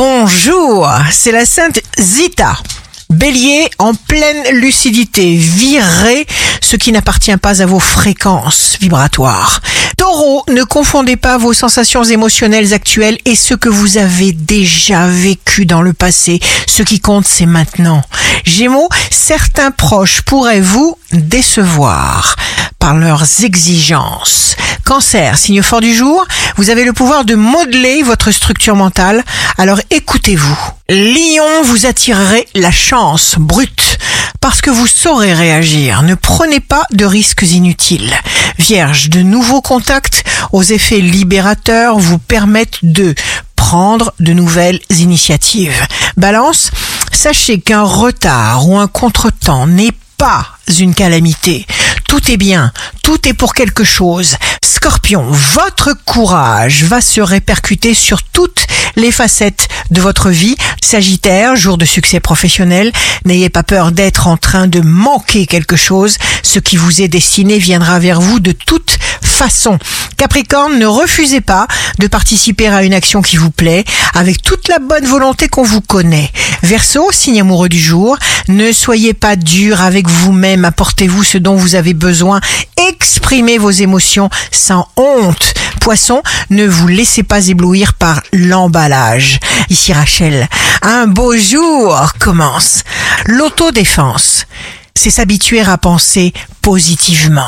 Bonjour, c'est la sainte Zita. Bélier, en pleine lucidité, virez ce qui n'appartient pas à vos fréquences vibratoires. Taureau, ne confondez pas vos sensations émotionnelles actuelles et ce que vous avez déjà vécu dans le passé. Ce qui compte, c'est maintenant. Gémeaux, certains proches pourraient vous décevoir par leurs exigences. Cancer, signe fort du jour, vous avez le pouvoir de modeler votre structure mentale, alors écoutez-vous. Lion, vous attirerez la chance brute parce que vous saurez réagir. Ne prenez pas de risques inutiles. Vierge, de nouveaux contacts aux effets libérateurs vous permettent de prendre de nouvelles initiatives. Balance, sachez qu'un retard ou un contretemps n'est pas une calamité. Tout est bien, tout est pour quelque chose. Scorpion, votre courage va se répercuter sur toutes les facettes de votre vie. Sagittaire, jour de succès professionnel, n'ayez pas peur d'être en train de manquer quelque chose. Ce qui vous est destiné viendra vers vous de toute façon. Capricorne, ne refusez pas de participer à une action qui vous plaît avec toute la bonne volonté qu'on vous connaît. Verseau, signe amoureux du jour, ne soyez pas dur avec vous-même, apportez-vous ce dont vous avez besoin, exprimez vos émotions sans honte. Poisson, ne vous laissez pas éblouir par l'emballage. Ici Rachel, un beau jour commence. L'autodéfense, c'est s'habituer à penser positivement.